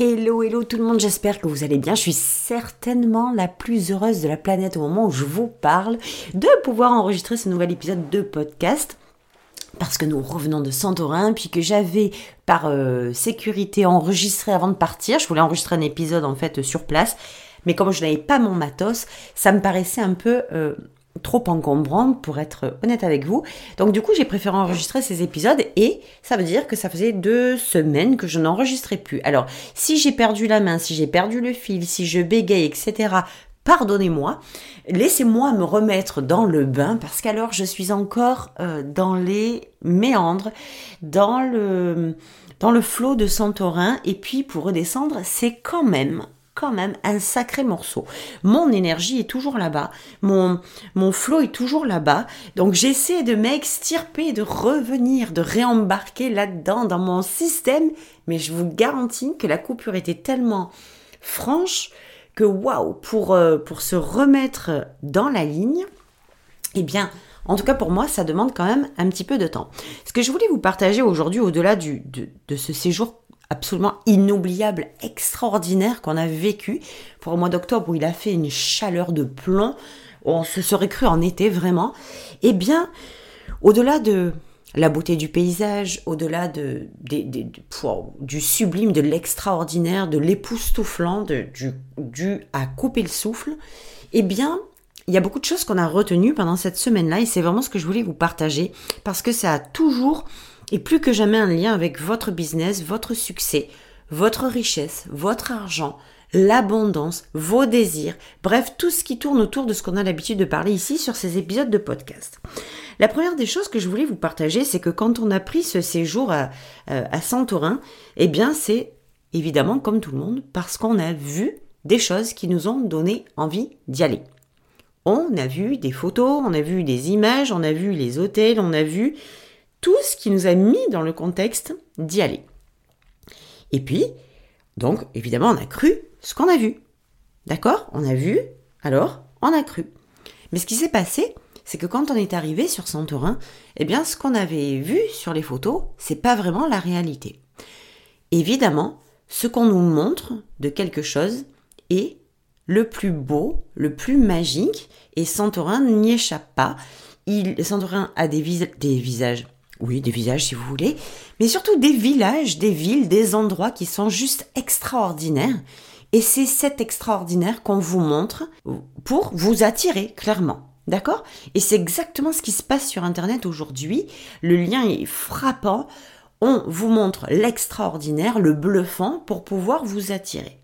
Hello, hello tout le monde, j'espère que vous allez bien. Je suis certainement la plus heureuse de la planète au moment où je vous parle de pouvoir enregistrer ce nouvel épisode de podcast. Parce que nous revenons de Santorin, puis que j'avais par euh, sécurité enregistré avant de partir. Je voulais enregistrer un épisode en fait sur place, mais comme je n'avais pas mon matos, ça me paraissait un peu euh, trop encombrant pour être honnête avec vous. Donc du coup, j'ai préféré enregistrer ces épisodes et ça veut dire que ça faisait deux semaines que je n'enregistrais plus. Alors, si j'ai perdu la main, si j'ai perdu le fil, si je bégaye, etc., pardonnez-moi, laissez-moi me remettre dans le bain parce qu'alors je suis encore euh, dans les méandres, dans le dans le flot de Santorin et puis pour redescendre, c'est quand même quand même un sacré morceau. Mon énergie est toujours là-bas, mon, mon flow est toujours là-bas, donc j'essaie de m'extirper, de revenir, de réembarquer là-dedans dans mon système, mais je vous garantis que la coupure était tellement franche que waouh, pour, euh, pour se remettre dans la ligne, eh bien, en tout cas, pour moi, ça demande quand même un petit peu de temps. Ce que je voulais vous partager aujourd'hui, au-delà de, de ce séjour absolument inoubliable, extraordinaire qu'on a vécu pour le mois d'octobre où il a fait une chaleur de plomb, on se serait cru en été vraiment, eh bien, au-delà de la beauté du paysage, au-delà de, du sublime, de l'extraordinaire, de l'époustouflant, du, du à couper le souffle, eh bien, il y a beaucoup de choses qu'on a retenues pendant cette semaine-là et c'est vraiment ce que je voulais vous partager parce que ça a toujours et plus que jamais un lien avec votre business, votre succès, votre richesse, votre argent, l'abondance, vos désirs, bref, tout ce qui tourne autour de ce qu'on a l'habitude de parler ici sur ces épisodes de podcast. La première des choses que je voulais vous partager, c'est que quand on a pris ce séjour à, euh, à Santorin, eh bien c'est évidemment comme tout le monde parce qu'on a vu des choses qui nous ont donné envie d'y aller. On a vu des photos, on a vu des images, on a vu les hôtels, on a vu tout ce qui nous a mis dans le contexte d'y aller. Et puis, donc, évidemment, on a cru ce qu'on a vu. D'accord? On a vu, alors, on a cru. Mais ce qui s'est passé, c'est que quand on est arrivé sur Santorin, eh bien, ce qu'on avait vu sur les photos, c'est pas vraiment la réalité. Évidemment, ce qu'on nous montre de quelque chose est le plus beau, le plus magique, et Santorin n'y échappe pas. Il, Santorin a des, des visages oui, des visages si vous voulez, mais surtout des villages, des villes, des endroits qui sont juste extraordinaires. Et c'est cet extraordinaire qu'on vous montre pour vous attirer, clairement. D'accord? Et c'est exactement ce qui se passe sur Internet aujourd'hui. Le lien est frappant. On vous montre l'extraordinaire, le bluffant pour pouvoir vous attirer.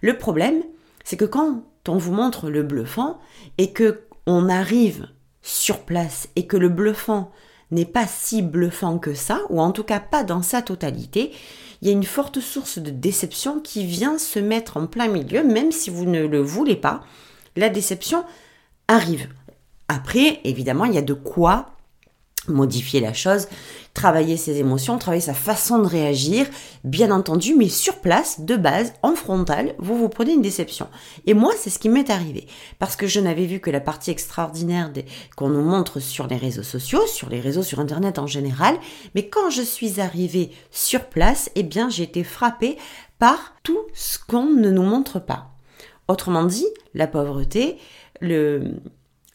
Le problème, c'est que quand on vous montre le bluffant et que on arrive sur place et que le bluffant n'est pas si bluffant que ça, ou en tout cas pas dans sa totalité, il y a une forte source de déception qui vient se mettre en plein milieu, même si vous ne le voulez pas. La déception arrive. Après, évidemment, il y a de quoi modifier la chose, travailler ses émotions, travailler sa façon de réagir, bien entendu, mais sur place, de base, en frontal, vous vous prenez une déception. Et moi, c'est ce qui m'est arrivé, parce que je n'avais vu que la partie extraordinaire qu'on nous montre sur les réseaux sociaux, sur les réseaux sur Internet en général, mais quand je suis arrivée sur place, eh bien, j'ai été frappée par tout ce qu'on ne nous montre pas. Autrement dit, la pauvreté, le,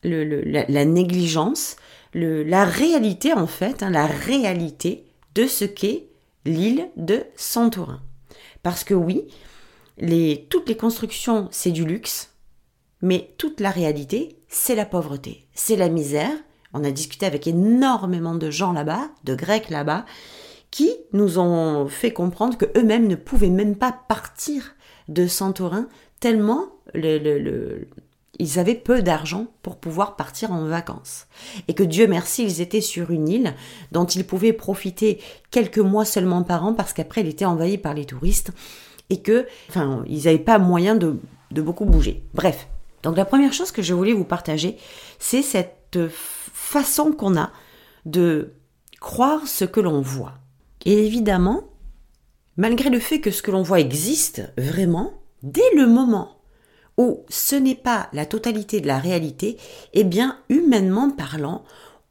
la négligence, la réalité en fait, hein, la réalité de ce qu'est l'île de Santorin. Parce que oui, les, toutes les constructions, c'est du luxe, mais toute la réalité, c'est la pauvreté, c'est la misère. On a discuté avec énormément de gens là-bas, de Grecs là-bas, qui nous ont fait comprendre que eux-mêmes ne pouvaient même pas partir de Santorin tellement le, ils avaient peu d'argent pour pouvoir partir en vacances. Et que Dieu merci, ils étaient sur une île dont ils pouvaient profiter quelques mois seulement par an parce qu'après elle était envahie par les touristes et que, enfin, ils n'avaient pas moyen de, de beaucoup bouger. Bref, Donc la première chose que je voulais vous partager, c'est cette façon qu'on a de croire ce que l'on voit. Et évidemment, malgré le fait que ce que l'on voit existe vraiment, dès le moment ce n'est pas la totalité de la réalité, eh bien, humainement parlant,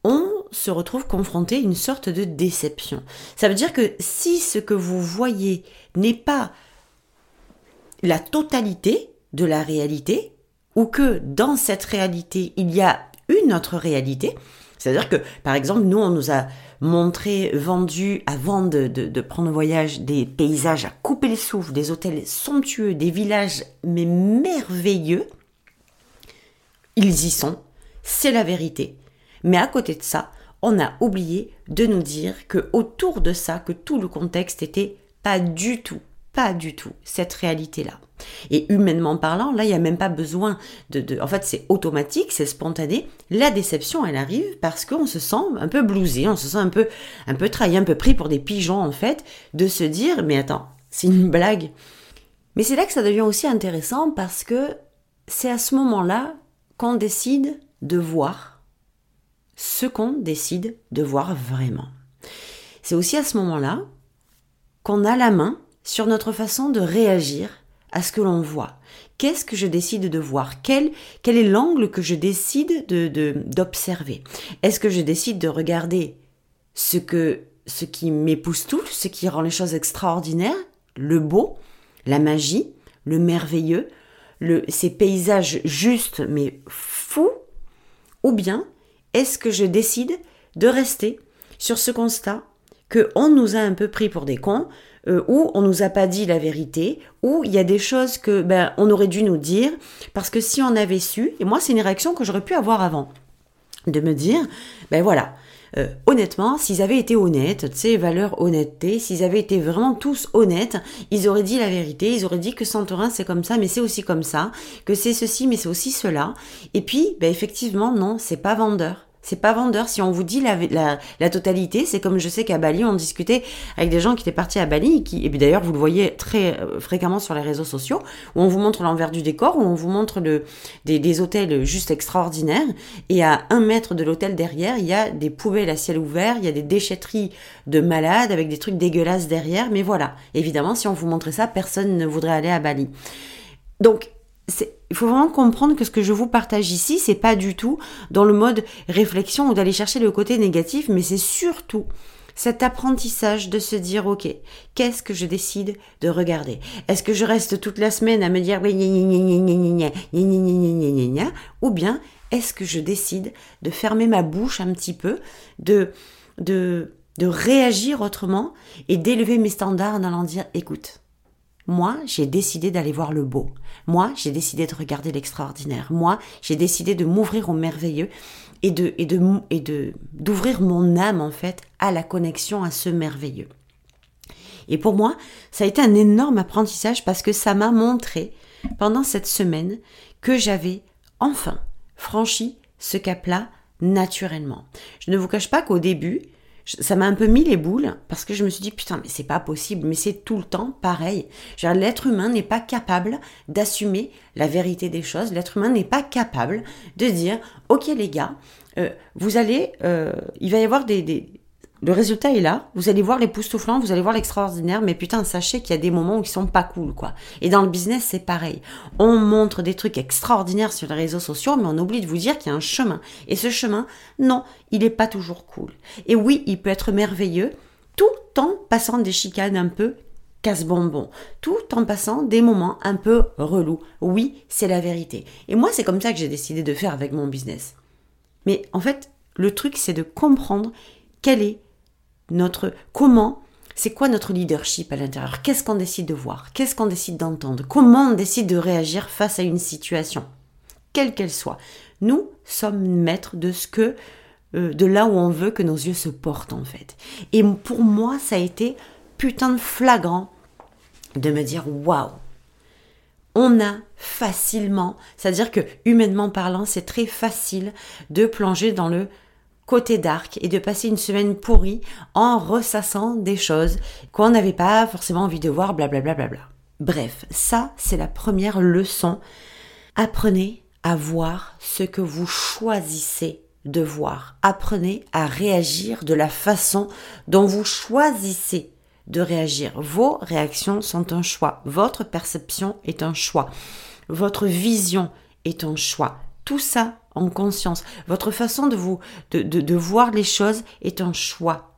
on se retrouve confronté à une sorte de déception. Ça veut dire que si ce que vous voyez n'est pas la totalité de la réalité, ou que dans cette réalité, il y a une autre réalité, c'est-à-dire que, par exemple, nous, on nous a montré, vendu, avant de, de, prendre le voyage, des paysages à couper les souffles, des hôtels somptueux, des villages, mais merveilleux. Ils y sont, c'est la vérité. Mais à côté de ça, on a oublié de nous dire que autour de ça, que tout le contexte était pas du tout, pas du tout cette réalité-là. Et humainement parlant, là, il n'y a même pas besoin de, En fait, c'est automatique, c'est spontané. La déception, elle arrive parce qu'on se sent un peu blousé, on se sent un peu, un peu trahi, un peu pris pour des pigeons, en fait, de se dire, mais attends, c'est une blague. Mais c'est là que ça devient aussi intéressant parce que c'est à ce moment-là qu'on décide de voir ce qu'on décide de voir vraiment. C'est aussi à ce moment-là qu'on a la main sur notre façon de réagir à ce que l'on voit. Qu'est-ce que je décide de voir? Quel, est l'angle que je décide d'observer? Est-ce que je décide de regarder ce, que, ce qui ce qui rend les choses extraordinaires, le beau, la magie, le merveilleux, le, ces paysages justes mais fous? Ou bien est-ce que je décide de rester sur ce constat que on nous a un peu pris pour des cons, euh, ou on nous a pas dit la vérité, ou il y a des choses que ben on aurait dû nous dire parce que si on avait su, et moi c'est une réaction que j'aurais pu avoir avant, de me dire ben voilà. Euh, honnêtement, s'ils avaient été honnêtes, tu sais, valeur honnêteté, s'ils avaient été vraiment tous honnêtes, ils auraient dit la vérité, ils auraient dit que Santorin c'est comme ça, mais c'est aussi comme ça, que c'est ceci, mais c'est aussi cela. Et puis, ben effectivement, non, c'est pas vendeur. C'est pas vendeur. Si on vous dit la, totalité, c'est comme je sais qu'à Bali, on discutait avec des gens qui étaient partis à Bali, qui, et puis d'ailleurs, vous le voyez très euh, fréquemment sur les réseaux sociaux, où on vous montre l'envers du décor, où on vous montre des, des hôtels juste extraordinaires, et à un mètre de l'hôtel derrière, il y a des poubelles à ciel ouvert, il y a des déchetteries de malades avec des trucs dégueulasses derrière, mais voilà. Évidemment, si on vous montrait ça, personne ne voudrait aller à Bali. Donc, il faut vraiment comprendre que ce que je vous partage ici, c'est pas du tout dans le mode réflexion ou d'aller chercher le côté négatif, mais c'est surtout cet apprentissage de se dire ok qu'est-ce que je décide de regarder est-ce que je reste toute la semaine à me dire oui ou bien est-ce que je décide de fermer ma bouche un petit peu de de de réagir autrement et d'élever mes standards en allant dire écoute moi, j'ai décidé d'aller voir le beau. Moi, j'ai décidé de regarder l'extraordinaire. Moi, j'ai décidé de m'ouvrir au merveilleux et de d'ouvrir mon âme en fait à la connexion à ce merveilleux. Et pour moi, ça a été un énorme apprentissage parce que ça m'a montré pendant cette semaine que j'avais enfin franchi ce cap-là naturellement. Je ne vous cache pas qu'au début, ça m'a un peu mis les boules parce que je me suis dit putain mais c'est pas possible mais c'est tout le temps pareil. L'être humain n'est pas capable d'assumer la vérité des choses. L'être humain n'est pas capable de dire ok les gars, euh, vous allez, euh, il va y avoir des, des, le résultat est là, vous allez voir l'époustouflant, vous allez voir l'extraordinaire, mais putain, sachez qu'il y a des moments où ils sont pas cool, quoi. Et dans le business, c'est pareil. On montre des trucs extraordinaires sur les réseaux sociaux, mais on oublie de vous dire qu'il y a un chemin. Et ce chemin, non, il est pas toujours cool. Et oui, il peut être merveilleux, tout en passant des chicanes un peu casse-bonbon, tout en passant des moments un peu relous. Oui, c'est la vérité. Et moi, c'est comme ça que j'ai décidé de faire avec mon business. Mais en fait, le truc, c'est de comprendre quel est comment c'est quoi notre leadership à l'intérieur? Qu'est-ce qu'on décide de voir? Qu'est-ce qu'on décide d'entendre? Comment on décide de réagir face à une situation? Quelle qu'elle soit. Nous sommes maîtres de ce que euh, de là où on veut que nos yeux se portent en fait. Et pour moi, ça a été putain de flagrant de me dire waouh. On a facilement, c'est-à-dire que humainement parlant, c'est très facile de plonger dans le côté dark et de passer une semaine pourrie en ressassant des choses qu'on n'avait pas forcément envie de voir, blablabla. Bla bla bla. Bref, ça, c'est la première leçon. Apprenez à voir ce que vous choisissez de voir. Apprenez à réagir de la façon dont vous choisissez de réagir. Vos réactions sont un choix. Votre perception est un choix. Votre vision est un choix. Tout ça en conscience. Votre façon de vous de, de, voir les choses est un choix.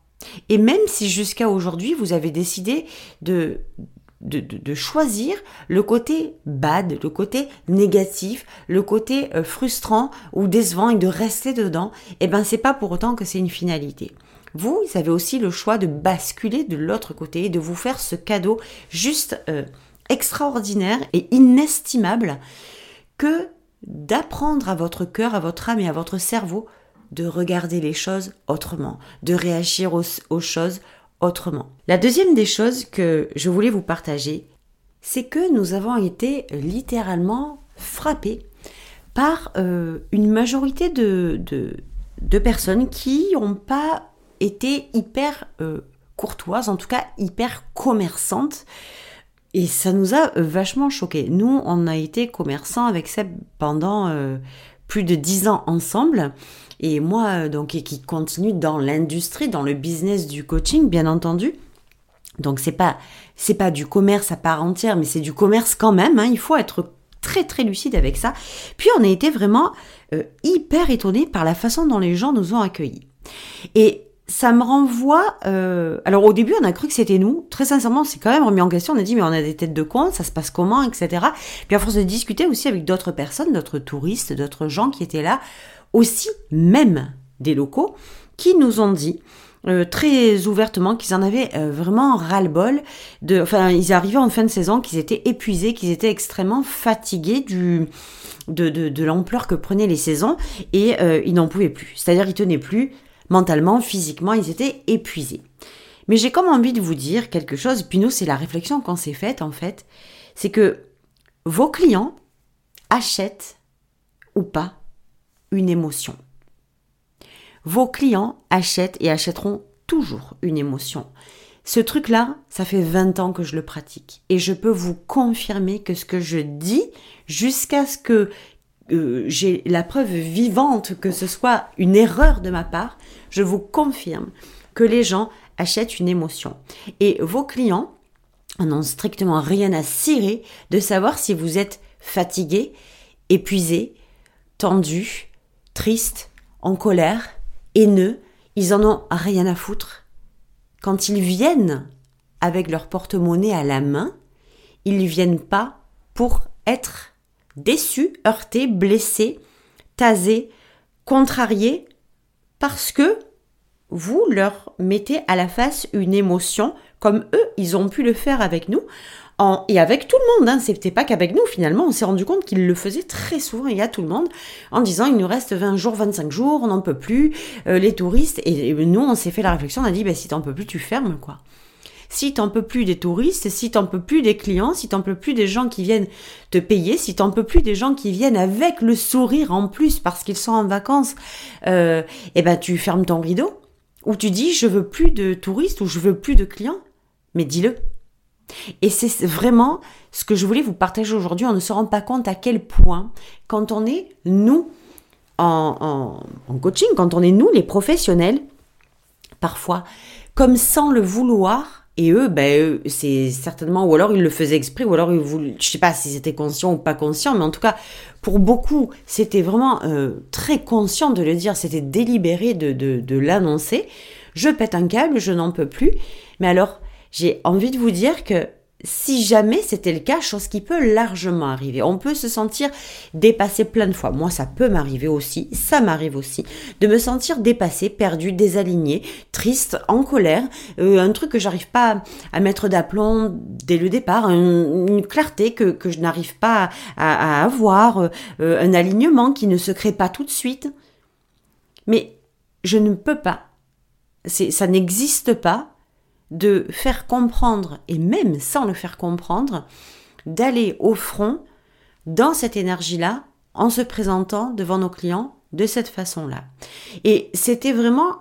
Et même si jusqu'à aujourd'hui vous avez décidé de, de, de, choisir le côté bad, le côté négatif, le côté euh, frustrant ou décevant et de rester dedans, eh ben c'est pas pour autant que c'est une finalité. Vous, avez aussi le choix de basculer de l'autre côté et de vous faire ce cadeau juste euh, extraordinaire et inestimable que d'apprendre à votre cœur, à votre âme et à votre cerveau de regarder les choses autrement, de réagir aux, choses autrement. La deuxième des choses que je voulais vous partager, c'est que nous avons été littéralement frappés par euh, une majorité de, personnes qui n'ont pas été hyper euh, courtoises, en tout cas hyper commerçantes, et ça nous a euh, vachement choqué. Nous, on a été commerçants avec Seb pendant euh, plus de dix ans ensemble. Et moi, euh, donc, et qui continue dans l'industrie, dans le business du coaching, bien entendu. Donc, c'est pas, c'est pas du commerce à part entière, mais c'est du commerce quand même. Hein. Il faut être très, très lucide avec ça. Puis, on a été vraiment hyper étonnés par la façon dont les gens nous ont accueillis. Et ça me renvoie. Euh, alors au début, on a cru que c'était nous. Très sincèrement, on s'est quand même remis en question. On a dit mais on a des têtes de con, ça se passe comment, etc. Puis à force de discuter aussi avec d'autres personnes, d'autres touristes, d'autres gens qui étaient là, aussi même des locaux, qui nous ont dit euh, très ouvertement qu'ils en avaient euh, vraiment ras-le-bol. De, enfin, ils arrivaient en fin de saison, qu'ils étaient épuisés, qu'ils étaient extrêmement fatigués du de, de, de l'ampleur que prenaient les saisons et ils n'en pouvaient plus. C'est-à-dire ils tenaient plus mentalement, physiquement, ils étaient épuisés. Mais j'ai comme envie de vous dire quelque chose, puis nous, c'est la réflexion qu'on s'est faite en fait, c'est que vos clients achètent ou pas une émotion. Vos clients achètent et achèteront toujours une émotion. Ce truc-là, ça fait 20 ans que je le pratique. Et je peux vous confirmer que ce que je dis, jusqu'à ce que euh, j'ai la preuve vivante que ce soit une erreur de ma part, je vous confirme que les gens achètent une émotion. Et vos clients n'ont strictement rien à cirer de savoir si vous êtes fatigué, épuisé, tendu, triste, en colère, haineux. Ils en ont rien à foutre. Quand ils viennent avec leur porte-monnaie à la main, ils ne viennent pas pour être déçus, heurtés, blessés, tasés, contrariés, parce que vous leur mettez à la face une émotion, comme eux, ils ont pu le faire avec nous, en, et avec tout le monde, hein, c'était pas qu'avec nous finalement, on s'est rendu compte qu'ils le faisaient très souvent et à tout le monde, en disant il nous reste 20 jours, 25 jours, on n'en peut plus, euh, les touristes, et, nous on s'est fait la réflexion, on a dit bah, si t'en peux plus, tu fermes quoi si t'en peux plus des touristes, si t'en peux plus des clients, si t'en peux plus des gens qui viennent te payer, si t'en peux plus des gens qui viennent avec le sourire en plus parce qu'ils sont en vacances, euh, eh ben tu fermes ton rideau ou tu dis je veux plus de touristes ou je veux plus de clients. Mais dis-le. Et c'est vraiment ce que je voulais vous partager aujourd'hui. On ne se rend pas compte à quel point, quand on est nous en, en coaching, quand on est nous les professionnels, parfois, comme sans le vouloir, et eux, ben, c'est certainement, ou alors ils le faisaient exprès, ou alors ils voulaient, je sais pas si c'était conscient ou pas conscient, mais en tout cas, pour beaucoup, c'était vraiment euh, très conscient de le dire, c'était délibéré de, de, de l'annoncer. Je pète un câble, je n'en peux plus. Mais alors, j'ai envie de vous dire que si jamais c'était le cas, chose qui peut largement arriver. On peut se sentir dépassé plein de fois. Moi, ça peut m'arriver aussi, ça m'arrive aussi, de me sentir dépassé, perdu, désaligné, triste, en colère, euh, un truc que j'arrive pas à mettre d'aplomb dès le départ, une clarté que, je n'arrive pas à, avoir, euh, un alignement qui ne se crée pas tout de suite. Mais je ne peux pas. ça n'existe pas de faire comprendre, et même sans le faire comprendre, d'aller au front dans cette énergie-là en se présentant devant nos clients de cette façon-là. Et c'était vraiment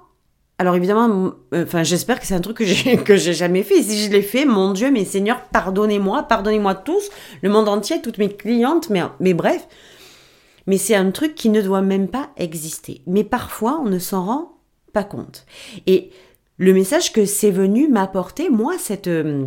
alors évidemment, enfin j'espère que c'est un truc que j'ai que j'ai jamais fait. Si je l'ai fait, mon Dieu, mes seigneurs, pardonnez-moi, pardonnez-moi tous, le monde entier, toutes mes clientes, mais mais bref, Mais c'est un truc qui ne doit même pas exister. Mais parfois, on ne s'en rend pas compte. Et le message que c'est venu m'apporter, moi, cette, euh,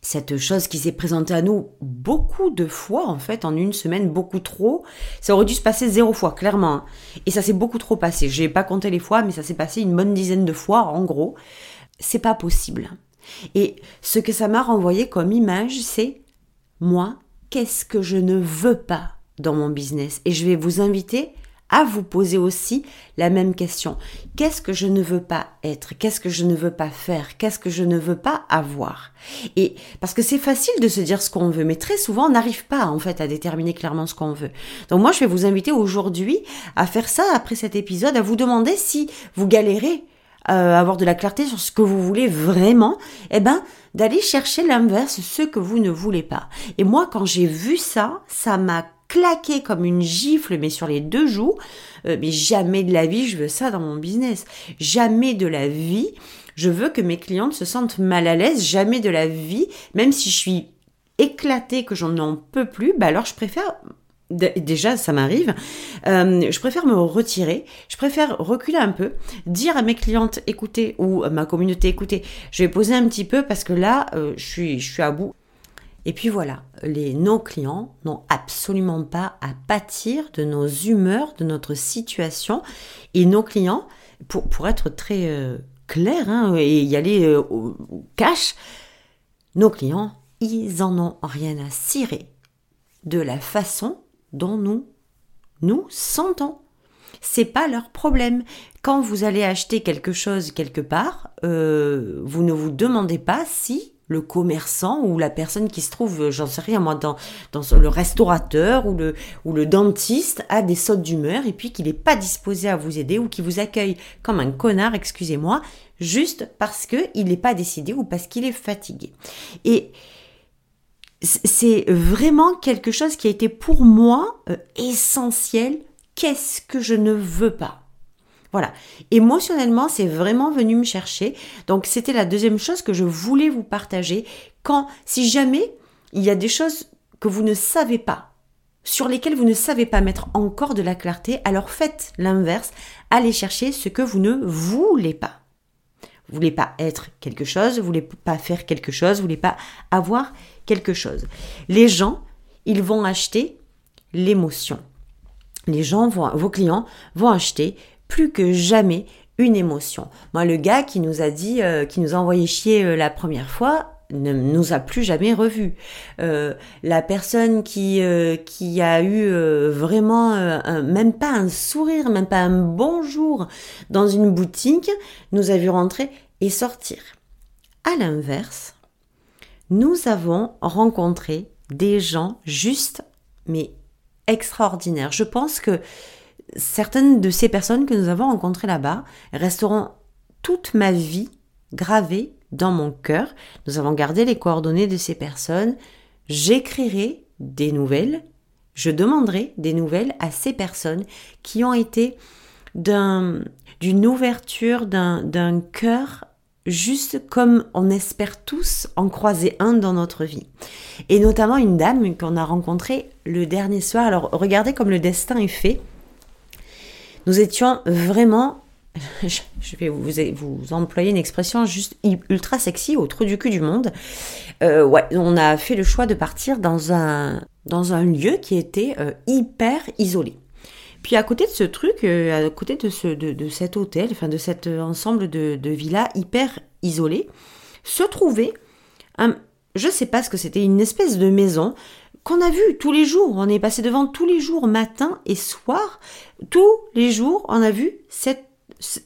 cette chose qui s'est présentée à nous beaucoup de fois, en fait, en une semaine, beaucoup trop, ça aurait dû se passer zéro fois, clairement. Hein. Et ça s'est beaucoup trop passé. J'ai pas compté les fois, mais ça s'est passé une bonne dizaine de fois, en gros. C'est pas possible. Et ce que ça m'a renvoyé comme image, c'est moi, qu'est-ce que je ne veux pas dans mon business? Et je vais vous inviter à vous poser aussi la même question. Qu'est-ce que je ne veux pas être? Qu'est-ce que je ne veux pas faire? Qu'est-ce que je ne veux pas avoir? Et parce que c'est facile de se dire ce qu'on veut, mais très souvent on n'arrive pas en fait à déterminer clairement ce qu'on veut. Donc moi je vais vous inviter aujourd'hui à faire ça après cet épisode, à vous demander si vous galérez euh, avoir de la clarté sur ce que vous voulez vraiment, eh ben d'aller chercher l'inverse, ce que vous ne voulez pas. Et moi, quand j'ai vu ça, ça m'a claqué comme une gifle, mais sur les deux joues. Euh, mais jamais de la vie, je veux ça dans mon business. Jamais de la vie, je veux que mes clientes se sentent mal à l'aise. Jamais de la vie, même si je suis éclatée, que j'en en peux plus, bah alors je préfère déjà ça m'arrive, euh, je préfère me retirer, je préfère reculer un peu, dire à mes clientes écoutez ou à ma communauté écoutez, je vais poser un petit peu parce que là euh, je, suis, je suis à bout. Et puis voilà, les nos clients n'ont absolument pas à pâtir de nos humeurs, de notre situation. Et nos clients, pour, pour être très euh, clair hein, et y aller au cash, nos clients, ils en ont rien à cirer de la façon dont nous nous sentons. C'est pas leur problème. Quand vous allez acheter quelque chose quelque part, euh, vous ne vous demandez pas si le commerçant ou la personne qui se trouve, j'en sais rien moi, dans, le restaurateur ou le, dentiste a des sautes d'humeur et puis qu'il n'est pas disposé à vous aider ou qu'il vous accueille comme un connard, excusez-moi, juste parce qu'il n'est pas décidé ou parce qu'il est fatigué. Et c'est vraiment quelque chose qui a été pour moi euh, essentiel. Qu'est-ce que je ne veux pas? Voilà. Émotionnellement, c'est vraiment venu me chercher. Donc, c'était la deuxième chose que je voulais vous partager. Quand, si jamais il y a des choses que vous ne savez pas, sur lesquelles vous ne savez pas mettre encore de la clarté, alors faites l'inverse. Allez chercher ce que vous ne voulez pas. Vous voulez pas être quelque chose, vous voulez pas faire quelque chose, vous voulez pas avoir quelque chose. Les gens, ils vont acheter l'émotion. Les gens vos clients vont acheter plus que jamais une émotion. Moi, le gars qui nous a dit, euh, qui nous a envoyé chier euh, la première fois, ne nous a plus jamais revus. Euh, la personne qui qui a eu vraiment même pas un sourire, même pas un bonjour dans une boutique, nous a vu rentrer et sortir. À l'inverse, nous avons rencontré des gens juste, mais extraordinaires. Je pense que certaines de ces personnes que nous avons rencontrées là-bas resteront toute ma vie gravées dans mon cœur. Nous avons gardé les coordonnées de ces personnes. J'écrirai des nouvelles. Je demanderai des nouvelles à ces personnes qui ont été d'une ouverture, d'un cœur juste comme on espère tous en croiser un dans notre vie. Et notamment une dame qu'on a rencontrée le dernier soir. Alors regardez comme le destin est fait. Nous étions vraiment, je vais vous, vous employer une expression juste ultra sexy au trou du cul du monde. Euh, ouais, on a fait le choix de partir dans un, dans un lieu qui était euh, hyper isolé. Puis à côté de ce truc, euh, à côté de, ce, de, cet hôtel, enfin de cet ensemble de, de villas hyper isolées, se trouvait un, je sais pas ce que c'était, une espèce de maison qu'on a vu tous les jours. On est passé devant tous les jours, matin et soir. Tous les jours, on a vu cette, ce,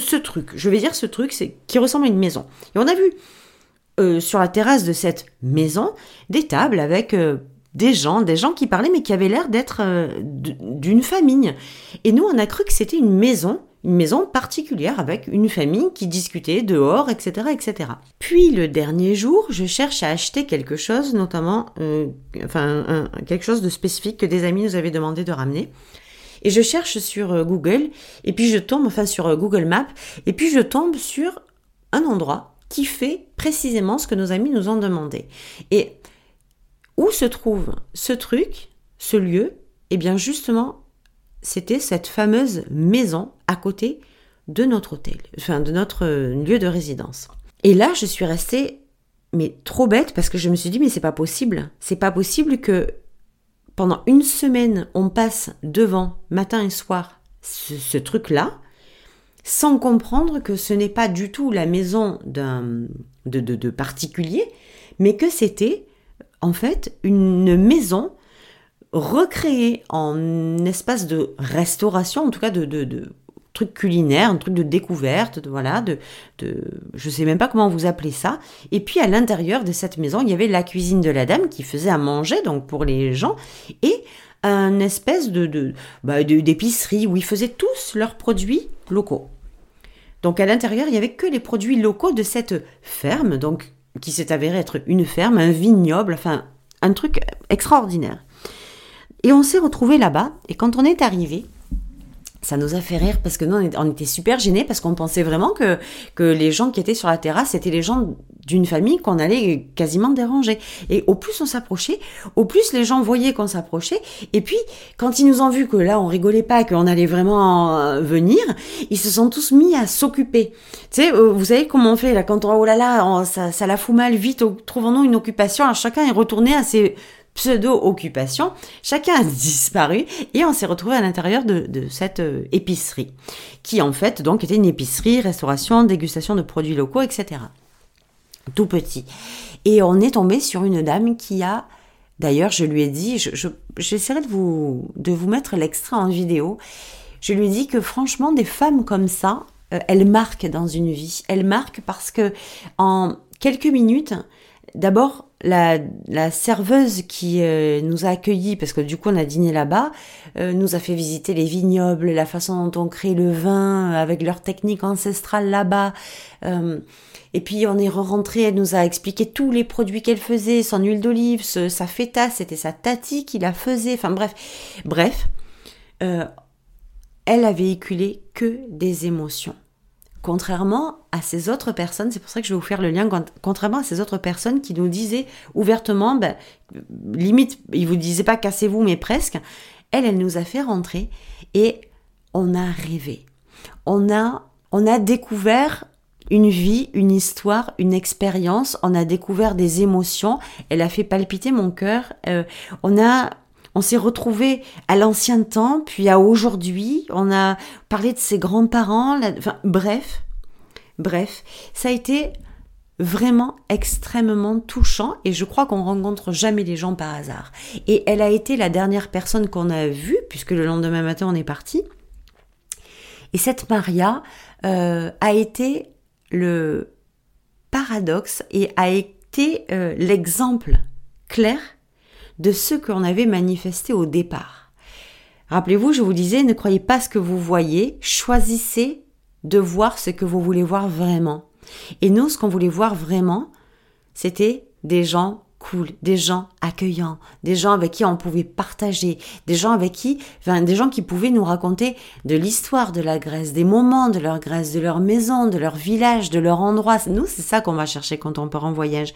ce, truc. Je vais dire ce truc, c'est qui ressemble à une maison. Et on a vu euh, sur la terrasse de cette maison des tables avec des gens, des gens qui parlaient mais qui avaient l'air d'être euh, d'une famille. Et nous, on a cru que c'était une maison, une maison particulière avec une famille qui discutait dehors, etc., etc. Puis le dernier jour, je cherche à acheter quelque chose, notamment, euh, enfin, quelque chose de spécifique que des amis nous avaient demandé de ramener. Et je cherche sur euh, Google, et puis je tombe, enfin sur Google Maps, et puis je tombe sur un endroit qui fait précisément ce que nos amis nous ont demandé. Et où se trouve ce truc, ce lieu? Eh bien justement, c'était cette fameuse maison à côté de notre hôtel, enfin de notre lieu de résidence. Et là, je suis restée mais trop bête parce que je me suis dit mais c'est pas possible. C'est pas possible que pendant une semaine on passe devant matin et soir ce, truc-là sans comprendre que ce n'est pas du tout la maison d'un de, de, particulier, mais que c'était en fait une maison recréée en espace de restauration, en tout cas de, de truc culinaire, un truc de découverte, de, voilà, de, de, je sais même pas comment vous appelez ça. Et puis à l'intérieur de cette maison, il y avait la cuisine de la dame qui faisait à manger, donc pour les gens, et un espèce de, bah, de, d'épicerie où ils faisaient tous leurs produits locaux. Donc à l'intérieur, il y avait que les produits locaux de cette ferme, donc qui s'est avéré être une ferme, un vignoble, enfin un truc extraordinaire. Et on s'est retrouvé là-bas, et quand on est arrivé, ça nous a fait rire parce que nous, on était super gênés parce qu'on pensait vraiment que, que les gens qui étaient sur la terrasse, c'était les gens d'une famille qu'on allait quasiment déranger. Et au plus on s'approchait, au plus les gens voyaient qu'on s'approchait. Et puis, quand ils nous ont vu que là, on rigolait pas, qu'on allait vraiment euh, venir, ils se sont tous mis à s'occuper. Tu sais, euh, vous savez comment on fait là, quand on, oh là là, ça, ça la fout mal, vite, trouvons-nous une occupation. Alors chacun est retourné à ses pseudo-occupation. Chacun a disparu et on s'est retrouvé à l'intérieur de, cette euh, épicerie, qui en fait donc était une épicerie, restauration, dégustation de produits locaux, etc. Tout petit. Et on est tombé sur une dame qui a, d'ailleurs, je lui ai dit, j'essaierai de vous, de vous mettre l'extrait en vidéo. Je lui ai dit que franchement, des femmes comme ça, euh, elles marquent dans une vie. Elles marquent parce que en quelques minutes, d'abord, la, serveuse qui euh, nous a accueillis, parce que du coup on a dîné là-bas, euh, nous a fait visiter les vignobles, la façon dont on crée le vin, euh, avec leur technique ancestrale là-bas. et puis on est rentré, elle nous a expliqué tous les produits qu'elle faisait, son huile d'olive, sa feta, c'était sa tati qui la faisait, enfin bref. Bref, elle a véhiculé que des émotions. Contrairement à ces autres personnes, c'est pour ça que je vais vous faire le lien, contrairement à ces autres personnes qui nous disaient ouvertement, ben, limite, ils vous disaient pas cassez-vous, mais presque, elle, elle nous a fait rentrer et on a rêvé. On a, on a découvert une vie, une histoire, une expérience. On a découvert des émotions. Elle a fait palpiter mon cœur. Euh, on a on s'est retrouvé à l'ancien temps, puis à aujourd'hui. On a parlé de ses grands-parents. Bref, bref, ça a été vraiment extrêmement touchant et je crois qu'on rencontre jamais les gens par hasard. Et elle a été la dernière personne qu'on a vue puisque le lendemain matin on est parti. Et cette Maria euh, a été le paradoxe et a été euh, l'exemple clair de ce qu'on avait manifesté au départ. Rappelez-vous, je vous disais, ne croyez pas ce que vous voyez, choisissez de voir ce que vous voulez voir vraiment. Et nous, ce qu'on voulait voir vraiment, c'était des gens cool, des gens accueillants, des gens avec qui on pouvait partager, des gens avec qui, enfin, des gens qui pouvaient nous raconter de l'histoire de la Grèce, des moments de leur Grèce, de leur maison, de leur village, de leur endroit. Nous, c'est ça qu'on va chercher quand on part en voyage.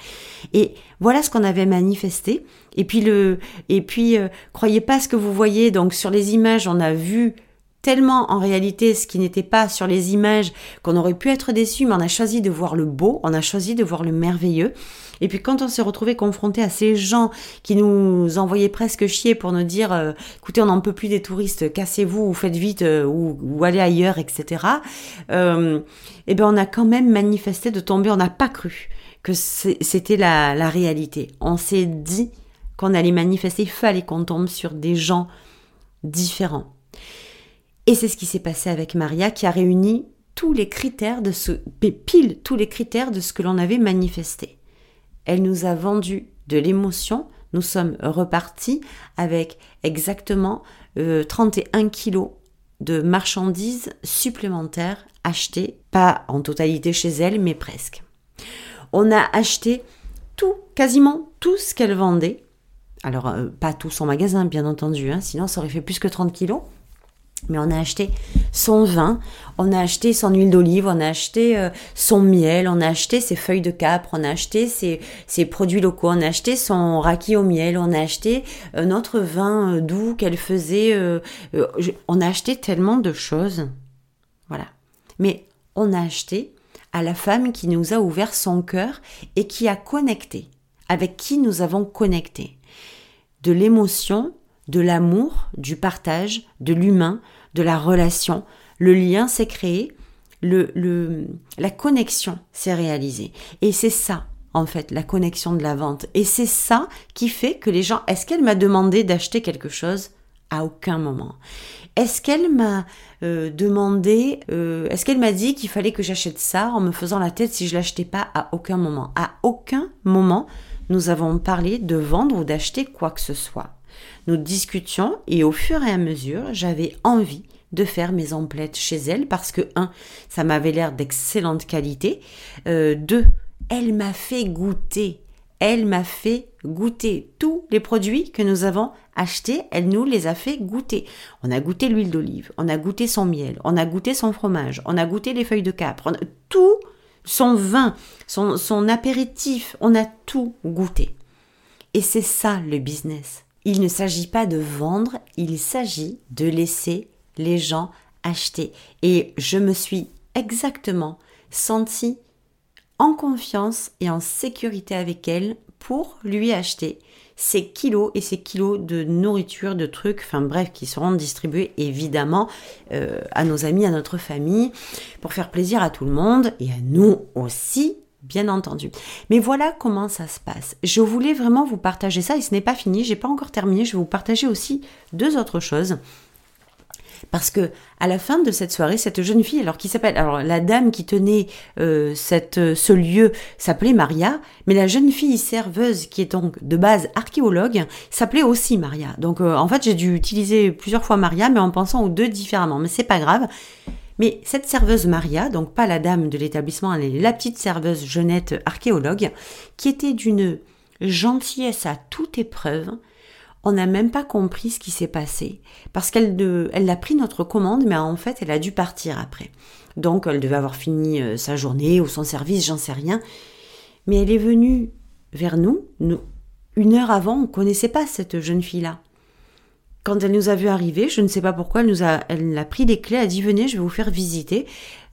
Et voilà ce qu'on avait manifesté. Et puis le, et puis, euh, croyez pas ce que vous voyez. Donc, sur les images, on a vu tellement en réalité ce qui n'était pas sur les images qu'on aurait pu être déçu, mais on a choisi de voir le beau, on a choisi de voir le merveilleux. Et puis quand on s'est retrouvé confronté à ces gens qui nous envoyaient presque chier pour nous dire euh, écoutez on n'en peut plus des touristes, cassez-vous ou faites vite euh, ou, allez ailleurs, etc. Euh, et bien on a quand même manifesté de tomber, on n'a pas cru que c'était la, la réalité. On s'est dit qu'on allait manifester, il fallait qu'on tombe sur des gens différents et c'est ce qui s'est passé avec Maria qui a réuni tous les critères de ce, pile tous les critères de ce que l'on avait manifesté. Elle nous a vendu de l'émotion. Nous sommes repartis avec exactement 31 euh, kilos de marchandises supplémentaires achetées, pas en totalité chez elle, mais presque. On a acheté tout, quasiment tout ce qu'elle vendait. Alors, euh, pas tout son magasin, bien entendu, hein, sinon ça aurait fait plus que 30 kilos Mais on a acheté son vin, on a acheté son huile d'olive, on a acheté euh, son miel, on a acheté ses feuilles de capre, on a acheté ses, produits locaux, on a acheté son raki au miel, on a acheté euh, notre vin euh, doux qu'elle faisait. on a acheté tellement de choses. Voilà. Mais on a acheté à la femme qui nous a ouvert son cœur et qui a connecté, avec qui nous avons connecté. De l'émotion, de l'amour, du partage, de l'humain, de la relation. Le lien s'est créé, le, le, la connexion s'est réalisée. Et c'est ça, en fait, la connexion de la vente. Et c'est ça qui fait que les gens, est-ce qu'elle m'a demandé d'acheter quelque chose? À aucun moment. Est-ce qu'elle m'a euh, demandé, euh, est-ce qu'elle m'a dit qu'il fallait que j'achète ça en me faisant la tête si je l'achetais pas? À aucun moment. À aucun moment, nous avons parlé de vendre ou d'acheter quoi que ce soit. Nous discutions et au fur et à mesure, j'avais envie de faire mes emplettes chez elle parce que, un, ça m'avait l'air d'excellente qualité. Euh, deux, elle m'a fait goûter. Elle m'a fait goûter tous les produits que nous avons achetés. Elle nous les a fait goûter. On a goûté l'huile d'olive, on a goûté son miel, on a goûté son fromage, on a goûté les feuilles de capre, on a tout son vin, son, son apéritif, on a tout goûté. Et c'est ça le business. Il ne s'agit pas de vendre, il s'agit de laisser les gens acheter. Et je me suis exactement sentie en confiance et en sécurité avec elle pour lui acheter ces kilos et ces kilos de nourriture, de trucs, enfin bref, qui seront distribués évidemment euh, à nos amis, à notre famille, pour faire plaisir à tout le monde et à nous aussi, bien entendu. Mais voilà comment ça se passe. Je voulais vraiment vous partager ça et ce n'est pas fini, j'ai pas encore terminé, je vais vous partager aussi deux autres choses. Parce que à la fin de cette soirée, cette jeune fille, alors qui s'appelle, alors la dame qui tenait euh, cette, ce lieu s'appelait Maria, mais la jeune fille serveuse qui est donc de base archéologue s'appelait aussi Maria. Donc euh, en fait, j'ai dû utiliser plusieurs fois Maria, mais en pensant aux deux différemment. Mais c'est pas grave. Mais cette serveuse Maria, donc pas la dame de l'établissement, la petite serveuse jeunette archéologue, qui était d'une gentillesse à toute épreuve, on n'a même pas compris ce qui s'est passé parce qu'elle elle a pris notre commande mais en fait elle a dû partir après. Donc elle devait avoir fini euh, sa journée ou son service, j'en sais rien. Mais elle est venue vers nous, nous une heure avant, on ne connaissait pas cette jeune fille-là. Quand elle nous a vu arriver, je ne sais pas pourquoi, elle nous a, elle pris des clés, elle a dit venez, je vais vous faire visiter.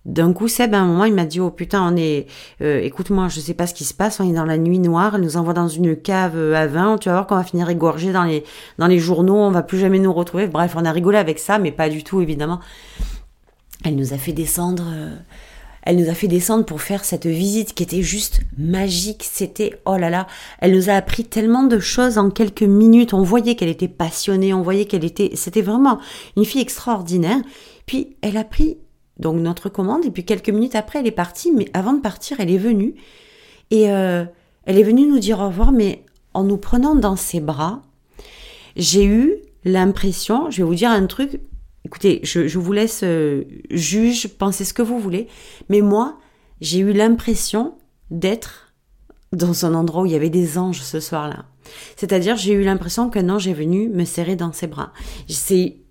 D'un coup, Seb, à un moment, il m'a dit, oh putain, on est, euh, écoute-moi, je sais pas ce qui se passe, on est dans la nuit noire, elle nous envoie dans une cave euh, à vin, tu vas voir qu'on va finir égorgé dans les, dans les journaux, on va plus jamais nous retrouver. Bref, on a rigolé avec ça, mais pas du tout, évidemment. Elle nous a fait descendre, euh, elle nous a fait descendre pour faire cette visite qui était juste magique. C'était, oh là là, elle nous a appris tellement de choses en quelques minutes. On voyait qu'elle était passionnée, on voyait qu'elle était, c'était vraiment une fille extraordinaire. Puis elle a pris donc notre commande. Et puis quelques minutes après, elle est partie. Mais avant de partir, elle est venue. Et euh, elle est venue nous dire au revoir, mais en nous prenant dans ses bras, j'ai eu l'impression, je vais vous dire un truc, écoutez, je, vous laisse euh, juge, pensez ce que vous voulez, mais moi, j'ai eu l'impression d'être dans un endroit où il y avait des anges ce soir-là. C'est-à-dire, j'ai eu l'impression qu'un ange est venu me serrer dans ses bras.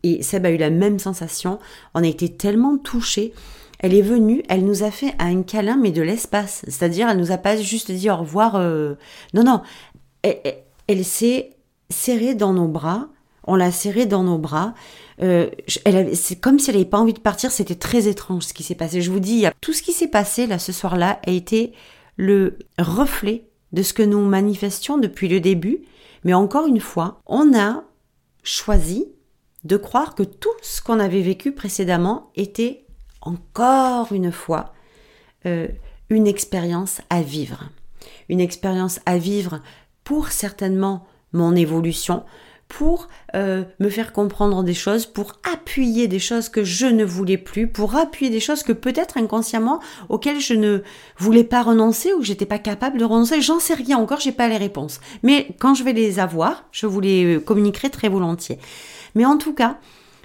Et Seb a eu la même sensation. On a été tellement touchés. Elle est venue, elle nous a fait un câlin, mais de l'espace. C'est-à-dire, elle nous a pas juste dit au revoir. Euh, non, non. Elle, s'est serrée dans nos bras. On l'a serrée dans nos bras. Euh, c'est comme si elle n'avait pas envie de partir. C'était très étrange ce qui s'est passé. Je vous dis, tout ce qui s'est passé là ce soir-là a été le reflet de ce que nous manifestions depuis le début, mais encore une fois, on a choisi de croire que tout ce qu'on avait vécu précédemment était encore une fois euh, une expérience à vivre. Une expérience à vivre pour certainement mon évolution, pour euh, me faire comprendre des choses, pour appuyer des choses que je ne voulais plus, pour appuyer des choses que peut-être inconsciemment auxquelles je ne voulais pas renoncer ou que j'étais pas capable de renoncer. J'en sais rien encore, j'ai pas les réponses. Mais quand je vais les avoir, je vous les euh, communiquerai très volontiers. Mais en tout cas,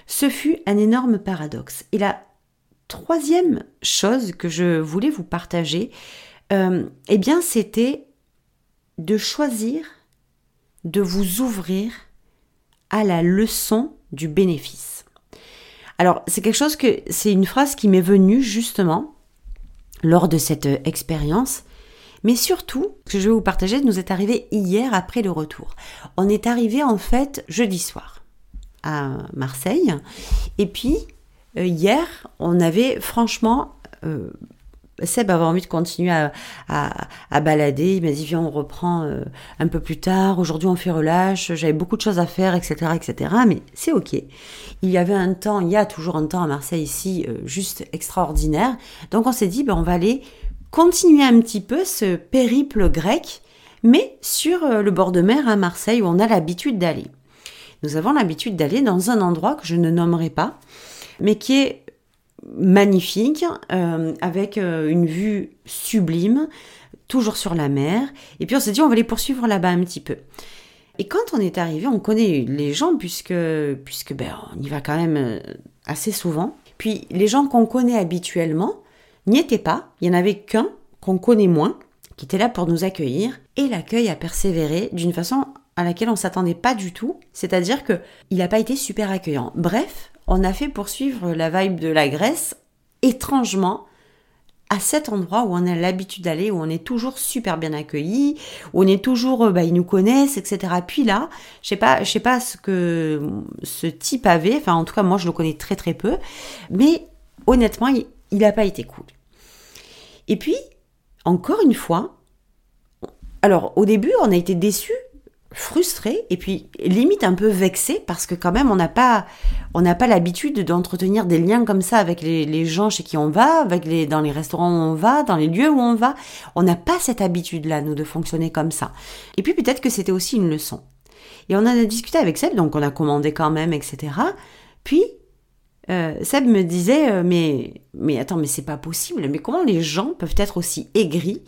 ce fut un énorme paradoxe. Et la troisième chose que je voulais vous partager, euh, eh bien, c'était de choisir de vous ouvrir à la leçon du bénéfice. Alors, c'est quelque chose que, c'est une phrase qui m'est venue justement lors de cette euh, expérience. Mais surtout, que je vais vous partager nous est arrivé hier après le retour. On est arrivé en fait jeudi soir à Marseille. Et puis, euh, hier, on avait franchement euh, Seb avait envie de continuer à, à, balader. Il m'a dit, viens, on reprend euh, un peu plus tard. Aujourd'hui, on fait relâche. J'avais beaucoup de choses à faire, etc., etc. Mais c'est OK. Il y avait un temps, il y a toujours un temps à Marseille ici, euh, juste extraordinaire. Donc, on s'est dit, ben, on va aller continuer un petit peu ce périple grec, mais sur euh, le bord de mer à Marseille où on a l'habitude d'aller. Nous avons l'habitude d'aller dans un endroit que je ne nommerai pas, mais qui est magnifique, euh, avec euh, une vue sublime, toujours sur la mer. Et puis on s'est dit, on va les poursuivre là-bas un petit peu. Et quand on est arrivé, on connaît les gens puisque, puisque ben, on y va quand même euh, assez souvent. Puis les gens qu'on connaît habituellement n'y étaient pas. Il n'y en avait qu'un qu'on connaît moins, qui était là pour nous accueillir. Et l'accueil a persévéré d'une façon à laquelle on s'attendait pas du tout. C'est-à-dire que il n'a pas été super accueillant. Bref, on a fait poursuivre la vibe de la Grèce étrangement à cet endroit où on a l'habitude d'aller, où on est toujours super bien accueilli, où on est toujours, euh, bah, ils nous connaissent, etc. Puis là, je sais pas, je sais pas ce que ce type avait, enfin en tout cas moi je le connais très très peu, mais honnêtement il n'a pas été cool. Et puis encore une fois, alors au début on a été déçus frustré et puis limite un peu vexé parce que quand même on n'a pas on n'a pas l'habitude d'entretenir des liens comme ça avec les, gens chez qui on va, avec les dans les restaurants où on va, dans les lieux où on va. On n'a pas cette habitude là nous de fonctionner comme ça. Et puis peut-être que c'était aussi une leçon. Et on en a discuté avec Seb, donc on a commandé quand même, etc. Puis euh, Seb me disait euh, mais mais attends mais c'est pas possible. Mais comment les gens peuvent être aussi aigris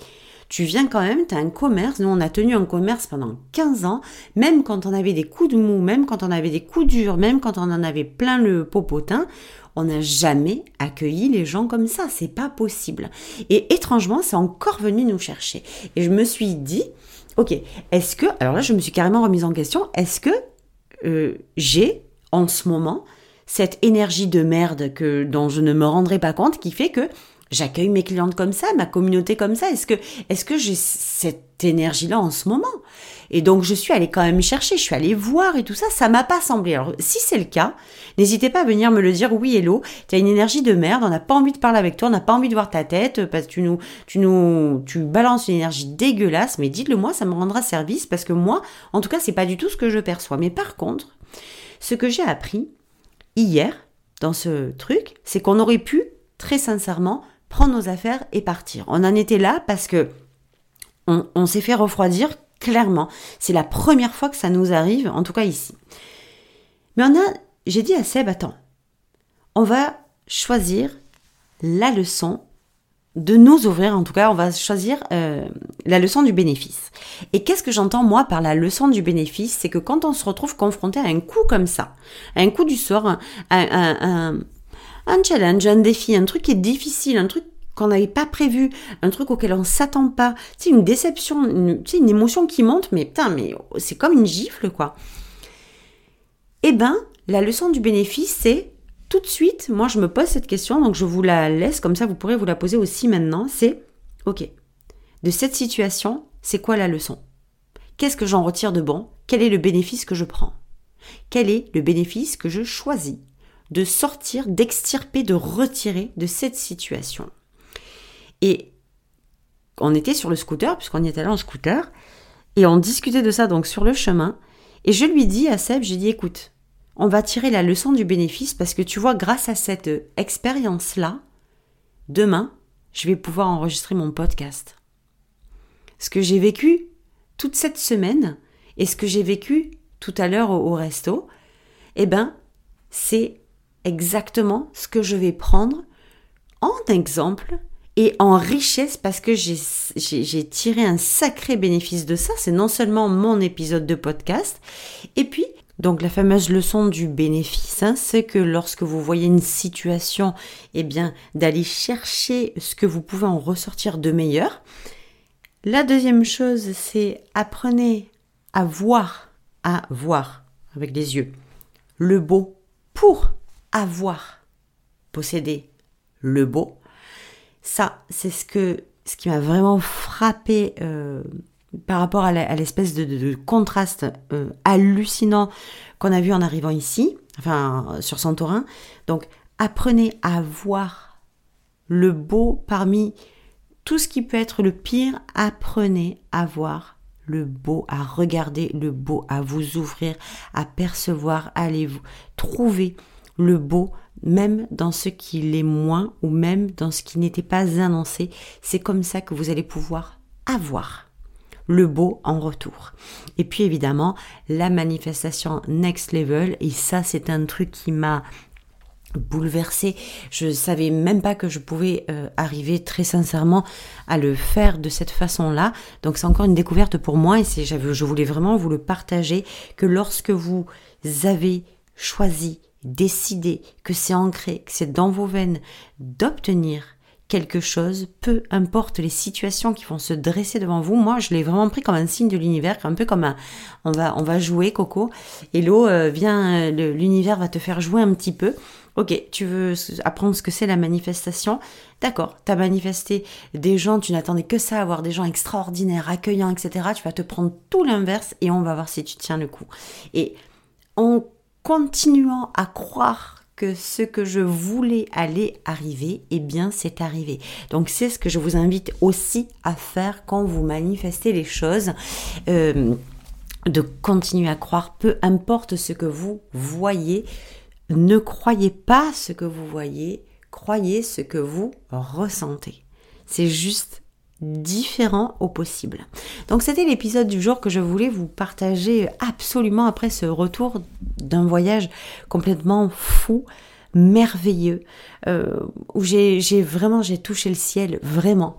tu viens quand même, tu as un commerce. Nous, on a tenu un commerce pendant 15 ans, même quand on avait des coups de mou, même quand on avait des coups durs, même quand on en avait plein le popotin, on n'a jamais accueilli les gens comme ça. C'est pas possible. Et étrangement, c'est encore venu nous chercher. Et je me suis dit, ok, est-ce que, alors là, je me suis carrément remise en question, est-ce que euh, j'ai en ce moment cette énergie de merde que dont je ne me rendrai pas compte qui fait que j'accueille mes clientes comme ça, ma communauté comme ça Est-ce que, j'ai cette énergie-là en ce moment? Et donc je suis allée quand même chercher, je suis allée voir et tout ça, ça m'a pas semblé. Alors si c'est le cas, n'hésitez pas à venir me le dire. Oui, hello, tu as une énergie de merde, on n'a pas envie de parler avec toi, on n'a pas envie de voir ta tête parce que tu nous, tu nous, tu balances une énergie dégueulasse. Mais dites-le moi, ça me rendra service parce que moi, en tout cas, c'est pas du tout ce que je perçois. Mais par contre, ce que j'ai appris hier dans ce truc, c'est qu'on aurait pu très sincèrement prendre nos affaires et partir. On en était là parce que on, s'est fait refroidir clairement. C'est la première fois que ça nous arrive, en tout cas ici. Mais on a, j'ai dit à Seb, attends, on va choisir la leçon de nous ouvrir, en tout cas, on va choisir euh, la leçon du bénéfice. Et qu'est-ce que j'entends moi par la leçon du bénéfice? C'est que quand on se retrouve confronté à un coup comme ça, à un coup du sort, un, un challenge, un défi, un truc qui est difficile, un truc qu'on n'avait pas prévu, un truc auquel on s'attend pas, c'est une déception, une, une émotion qui monte, mais putain, mais c'est comme une gifle, quoi. Eh ben, la leçon du bénéfice, c'est tout de suite, moi je me pose cette question, donc je vous la laisse, comme ça vous pourrez vous la poser aussi maintenant, c'est, ok, de cette situation, c'est quoi la leçon? Qu'est-ce que j'en retire de bon? Quel est le bénéfice que je prends? Quel est le bénéfice que je choisis? De sortir, d'extirper, de retirer de cette situation. Et on était sur le scooter, puisqu'on y était allé en scooter, et on discutait de ça donc sur le chemin, et je lui dis à Seb, j'ai dit écoute, on va tirer la leçon du bénéfice parce que tu vois, grâce à cette expérience-là, demain, je vais pouvoir enregistrer mon podcast. Ce que j'ai vécu toute cette semaine et ce que j'ai vécu tout à l'heure au, au resto, eh ben, c'est exactement ce que je vais prendre en exemple et en richesse parce que j'ai tiré un sacré bénéfice de ça. C'est non seulement mon épisode de podcast, et puis donc la fameuse leçon du bénéfice, hein, c'est que lorsque vous voyez une situation, eh bien d'aller chercher ce que vous pouvez en ressortir de meilleur. La deuxième chose, c'est apprenez à voir, à voir avec les yeux, le beau pour avoir posséder le beau. Ça, c'est ce que ce qui m'a vraiment frappé euh, par rapport à l'espèce de, contraste euh, hallucinant qu'on a vu en arrivant ici, enfin sur Santorin. Donc, apprenez à voir le beau parmi tout ce qui peut être le pire. Apprenez à voir le beau, à regarder le beau, à vous ouvrir, à percevoir, allez-vous trouver le beau même dans ce qui l'est moins ou même dans ce qui n'était pas annoncé. C'est comme ça que vous allez pouvoir avoir le beau en retour. Et puis évidemment, la manifestation next level, et ça c'est un truc qui m'a bouleversée. Je savais même pas que je pouvais euh, arriver très sincèrement à le faire de cette façon-là. Donc c'est encore une découverte pour moi et je voulais vraiment vous le partager que lorsque vous avez choisi décidez que c'est ancré, que c'est dans vos veines d'obtenir quelque chose, peu importe les situations qui vont se dresser devant vous. Moi, je l'ai vraiment pris comme un signe de l'univers, un peu comme un, on va, on va jouer, Coco. Et l'eau vient, euh, l'univers va te faire jouer un petit peu. Ok, tu veux apprendre ce que c'est la manifestation? D'accord, tu as manifesté des gens, tu n'attendais que ça, avoir des gens extraordinaires, accueillants, etc. Tu vas te prendre tout l'inverse et on va voir si tu tiens le coup. Et on continuant à croire que ce que je voulais aller arriver, eh bien c'est arrivé. Donc c'est ce que je vous invite aussi à faire quand vous manifestez les choses. Euh, de continuer à croire, peu importe ce que vous voyez, ne croyez pas ce que vous voyez, croyez ce que vous ressentez. C'est juste différent au possible. Donc c'était l'épisode du jour que je voulais vous partager absolument après ce retour d'un voyage complètement fou, merveilleux, euh, où j'ai vraiment j'ai touché le ciel vraiment.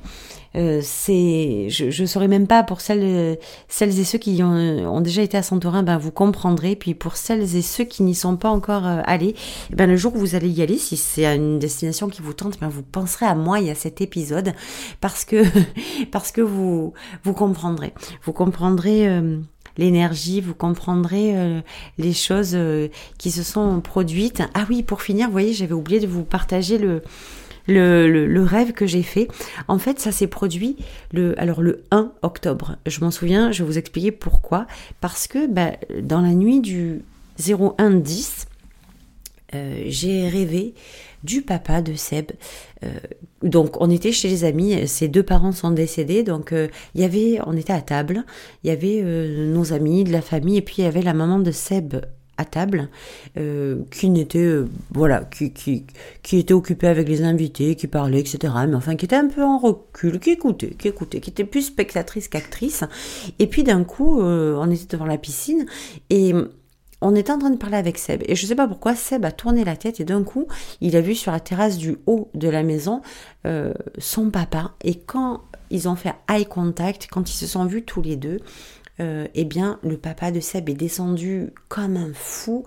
Euh, c'est, je ne saurais même pas pour celles, celles et ceux qui ont, déjà été à Santorin, ben vous comprendrez. Puis pour celles et ceux qui n'y sont pas encore euh, allés, eh ben le jour où vous allez y aller, si c'est une destination qui vous tente, ben vous penserez à moi et à cet épisode parce que parce que vous vous comprendrez, vous comprendrez. Euh, l'énergie, vous comprendrez les choses qui se sont produites. Ah oui, pour finir, vous voyez, j'avais oublié de vous partager le, le, rêve que j'ai fait. En fait, ça s'est produit le, alors le 1 octobre. Je m'en souviens, je vais vous expliquer pourquoi. Parce que bah, dans la nuit du 01-10, euh, j'ai rêvé du papa de Seb. Euh, donc on était chez les amis, ses deux parents sont décédés, donc euh, y avait, on était à table, il y avait nos amis, de la famille, et puis il y avait la maman de Seb table, euh, qui n'était euh, voilà, qui, qui, qui, était occupé avec les invités, qui parlait, etc. Mais enfin, qui était un peu en recul, qui écoutait, qui écoutait, qui était plus spectatrice qu'actrice. Et puis d'un coup, euh, on était devant la piscine et on était en train de parler avec Seb. Et je sais pas pourquoi, Seb a tourné la tête et d'un coup, il a vu sur la terrasse du haut de la maison son papa. Et quand ils ont fait eye contact, quand ils se sont vus tous les deux, euh, eh bien, le papa de Seb est descendu comme un fou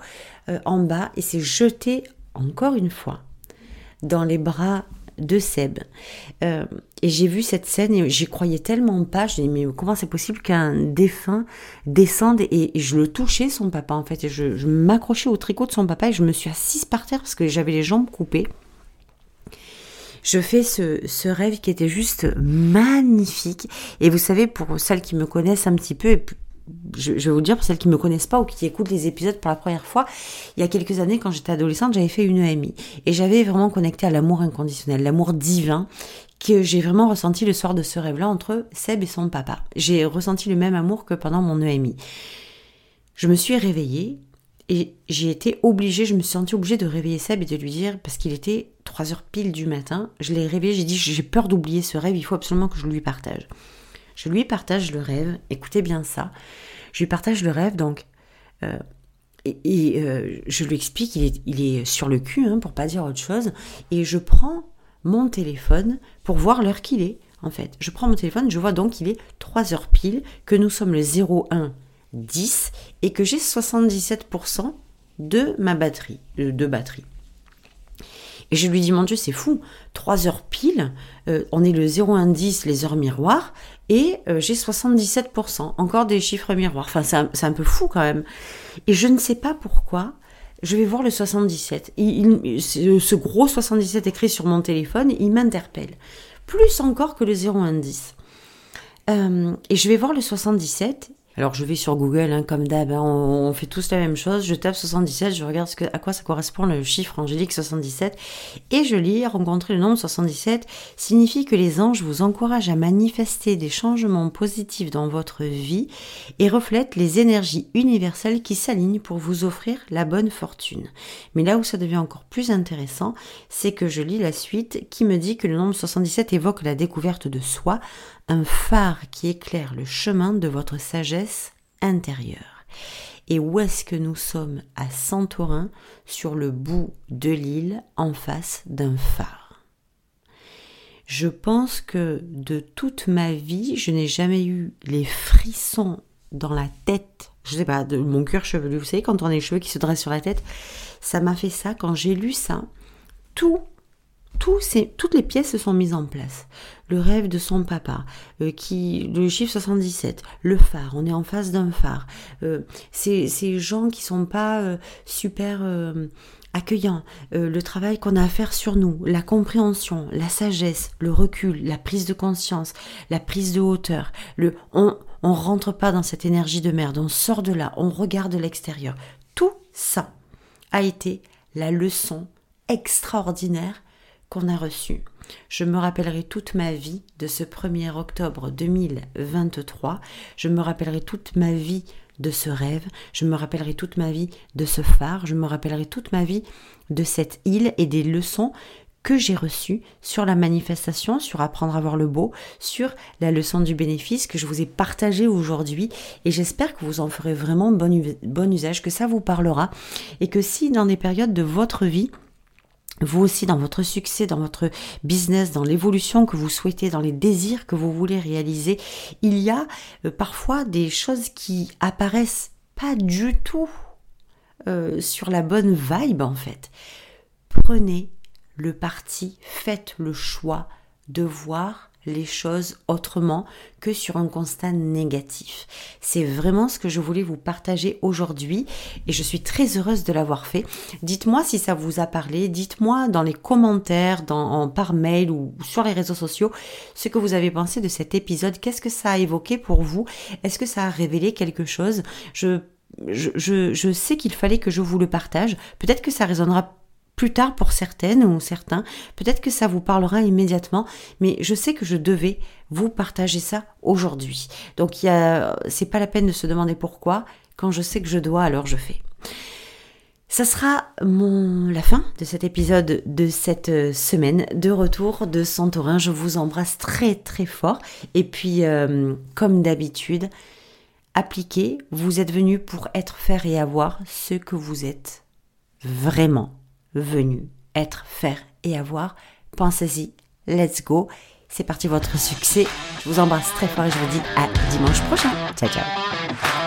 euh, en bas et s'est jeté encore une fois dans les bras de Seb. Euh, et j'ai vu cette scène et j'y croyais tellement pas. Je me mais comment c'est possible qu'un défunt descende et, je le touchais, son papa, en fait. Je, je m'accrochais au tricot de son papa et je me suis assise par terre parce que j'avais les jambes coupées je fais ce, rêve qui était juste magnifique. Et vous savez, pour celles qui me connaissent un petit peu, je, vais vous dire, pour celles qui ne me connaissent pas ou qui écoutent les épisodes pour la première fois, il y a quelques années, quand j'étais adolescente, j'avais fait une EMI. Et j'avais vraiment connecté à l'amour inconditionnel, l'amour divin que j'ai vraiment ressenti le soir de ce rêve-là entre Seb et son papa. J'ai ressenti le même amour que pendant mon EMI. Je me suis réveillée et j'ai été obligée, je me suis sentie obligée de réveiller Seb et de lui dire, parce qu'il était 3 heures pile du matin, je l'ai réveillé, j'ai dit, j'ai peur d'oublier ce rêve, il faut absolument que je lui partage. Je lui partage le rêve, écoutez bien ça, je lui partage le rêve, donc, euh, et, euh, je lui explique, il est, il est sur le cul, hein, pour pas dire autre chose, et je prends mon téléphone pour voir l'heure qu'il est, en fait. Je prends mon téléphone, je vois donc qu'il est 3 heures pile, que nous sommes le 01 10 et que j'ai 77% de ma batterie, de batterie. Et je lui dis, mon Dieu, c'est fou, 3 heures pile, euh, on est le 0,110, les heures miroirs, et euh, j'ai 77%, encore des chiffres miroirs. Enfin, c'est un, peu fou quand même. Et je ne sais pas pourquoi, je vais voir le 77. Il, ce gros 77 écrit sur mon téléphone, il m'interpelle. Plus encore que le 010. Euh, et je vais voir le 77 alors je vais sur Google, hein, comme d'hab, hein, on, fait tous la même chose. Je tape 77, je regarde à quoi ça correspond le chiffre angélique 77, et je lis rencontrer le nombre 77 signifie que les anges vous encouragent à manifester des changements positifs dans votre vie et reflètent les énergies universelles qui s'alignent pour vous offrir la bonne fortune. Mais là où ça devient encore plus intéressant, c'est que je lis la suite qui me dit que le nombre 77 évoque la découverte de soi, un phare qui éclaire le chemin de votre sagesse intérieure. Et où est-ce que nous sommes À Santorin, sur le bout de l'île, en face d'un phare? Je pense que de toute ma vie, je n'ai jamais eu les frissons dans la tête, je sais pas, de mon cœur chevelu. Vous savez, quand on a les cheveux qui se dressent sur la tête, ça m'a fait ça. Quand j'ai lu ça, tout toutes les pièces se sont mises en place. Le rêve de son papa, euh, qui le chiffre 77, le phare, on est en face d'un phare. Euh, ces, gens qui sont pas euh, super accueillants, le travail qu'on a à faire sur nous, la compréhension, la sagesse, le recul, la prise de conscience, la prise de hauteur. Le, on on rentre pas dans cette énergie de merde, on sort de là, on regarde l'extérieur. Tout ça a été la leçon extraordinaire qu'on a reçu. Je me rappellerai toute ma vie de ce 1er octobre 2023. Je me rappellerai toute ma vie de ce rêve. Je me rappellerai toute ma vie de ce phare. Je me rappellerai toute ma vie de cette île et des leçons que j'ai reçues sur la manifestation, sur apprendre à voir le beau, sur la leçon du bénéfice que je vous ai partagé aujourd'hui et j'espère que vous en ferez vraiment bon, bon usage, que ça vous parlera et que si dans des périodes de votre vie, vous aussi dans votre succès, dans votre business, dans l'évolution que vous souhaitez, dans les désirs que vous voulez réaliser, il y a euh, parfois des choses qui apparaissent pas du tout euh, sur la bonne vibe en fait. Prenez le parti, faites le choix de voir les choses autrement que sur un constat négatif. C'est vraiment ce que je voulais vous partager aujourd'hui et je suis très heureuse de l'avoir fait. Dites-moi si ça vous a parlé, dites-moi dans les commentaires, dans, par mail ou sur les réseaux sociaux ce que vous avez pensé de cet épisode. Qu'est-ce que ça a évoqué pour vous? Est-ce que ça a révélé quelque chose? Je, je, je sais qu'il fallait que je vous le partage. Peut-être que ça résonnera plus tard pour certaines ou certains. Peut-être que ça vous parlera immédiatement, mais je sais que je devais vous partager ça aujourd'hui. Donc il y c'est pas la peine de se demander pourquoi. Quand je sais que je dois, alors je fais. Ça sera mon, la fin de cet épisode de cette euh, semaine de retour de Santorin. Je vous embrasse très très fort. Et puis, euh, comme d'habitude, appliquez. Vous êtes venu pour être, faire et avoir ce que vous êtes vraiment venu être, faire et avoir. Pensez-y, let's go. C'est parti votre succès. Je vous embrasse très fort et je vous dis à dimanche prochain. Ciao ciao.